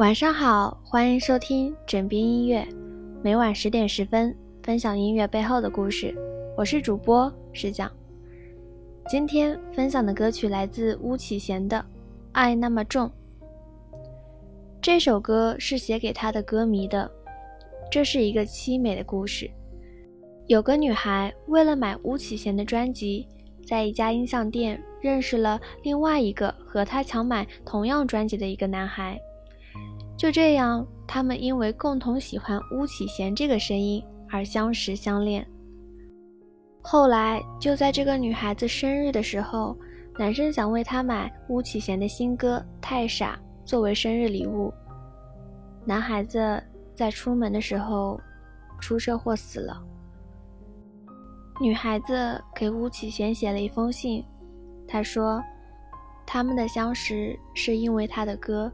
晚上好，欢迎收听枕边音乐，每晚十点十分分享音乐背后的故事。我是主播石讲，今天分享的歌曲来自巫启贤的《爱那么重》。这首歌是写给他的歌迷的，这是一个凄美的故事。有个女孩为了买巫启贤的专辑，在一家音像店认识了另外一个和她抢买同样专辑的一个男孩。就这样，他们因为共同喜欢巫启贤这个声音而相识相恋。后来，就在这个女孩子生日的时候，男生想为她买巫启贤的新歌《太傻》作为生日礼物。男孩子在出门的时候出车祸死了。女孩子给巫启贤写了一封信，她说：“他们的相识是因为他的歌。”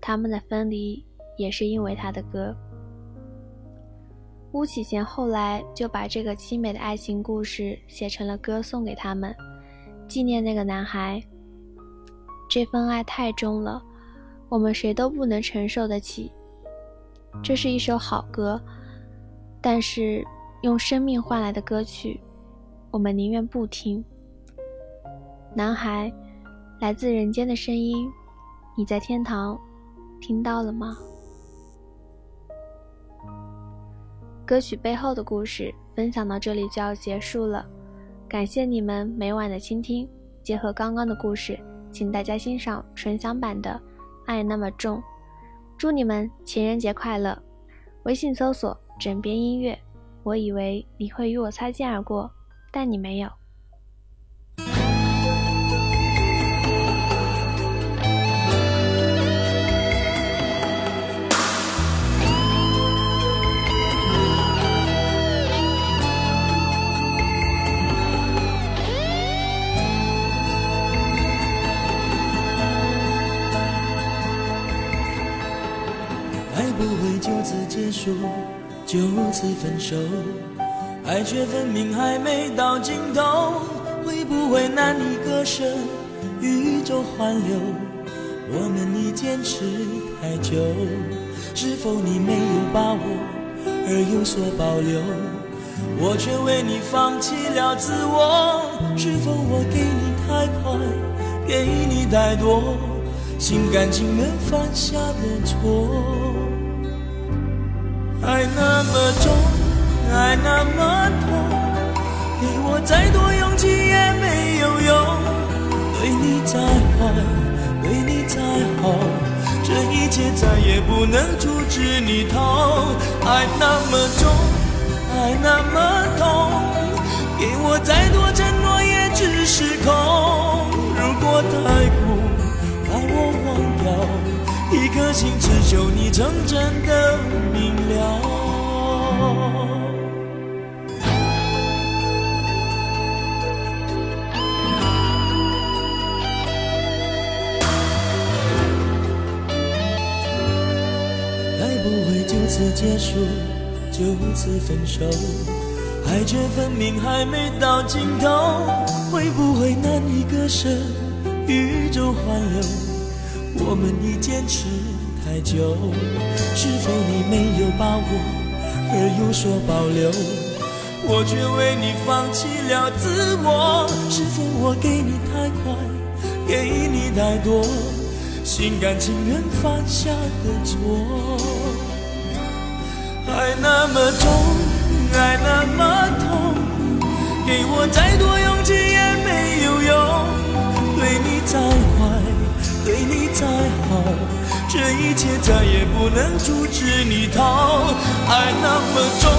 他们的分离也是因为他的歌。巫启贤后来就把这个凄美的爱情故事写成了歌，送给他们，纪念那个男孩。这份爱太重了，我们谁都不能承受得起。这是一首好歌，但是用生命换来的歌曲，我们宁愿不听。男孩，来自人间的声音，你在天堂。听到了吗？歌曲背后的故事分享到这里就要结束了，感谢你们每晚的倾听。结合刚刚的故事，请大家欣赏纯享版的《爱那么重》。祝你们情人节快乐！微信搜索“枕边音乐”。我以为你会与我擦肩而过，但你没有。该不会就此结束，就此分手，爱却分明还没到尽头，会不会难以割舍？宇宙环流，我们已坚持太久，是否你没有把握而有所保留？我却为你放弃了自我，是否我给你太快，给你太多，心甘情愿犯下的错？爱那么重，爱那么痛，给我再多勇气也没有用。对你再坏，对你再好，这一切再也不能阻止你逃。爱那么重，爱那么痛，心只求你成真的明了。爱不会就此结束，就此分手，爱却分明还没到尽头，会不会难以割舍？宇宙环流。我们已坚持太久，是否你没有把握而有所保留？我却为你放弃了自我，是否我给你太快，给你太多，心甘情愿犯下的错？爱那么重，爱那么痛，给我再多切再也不能阻止你逃。爱那么重，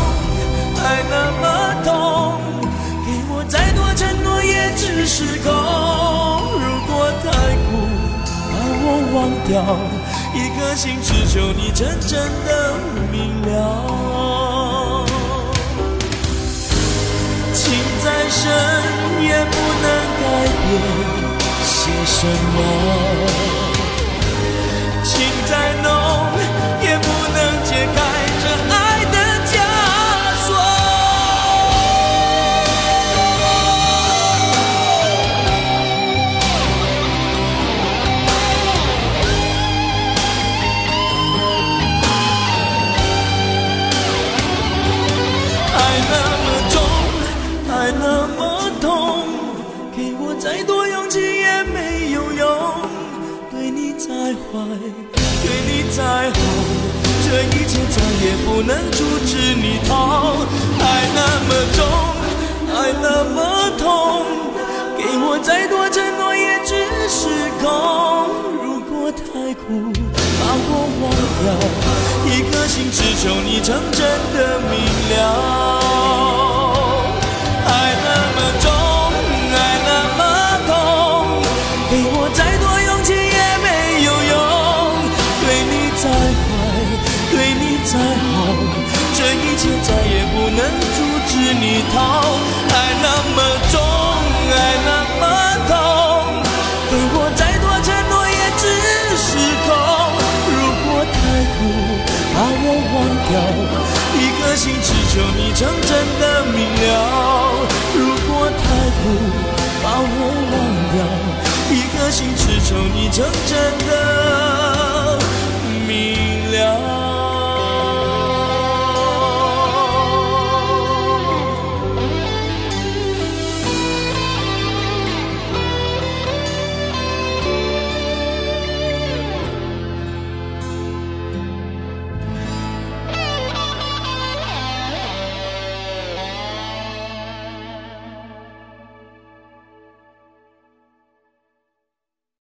爱那么痛，给我再多承诺也只是空。如果太苦，把我忘掉，一颗心只求你真正的明了。情再深也不能改变。些什么？再坏，对你再好，这一切再也不能阻止你逃。爱那么重，爱那么痛，给我再多承诺也只是空。如果太苦，把我忘掉，一颗心只求你成真的明了。心只求你真正的明了，如果太苦把我忘掉，一颗心只求你真正的明了。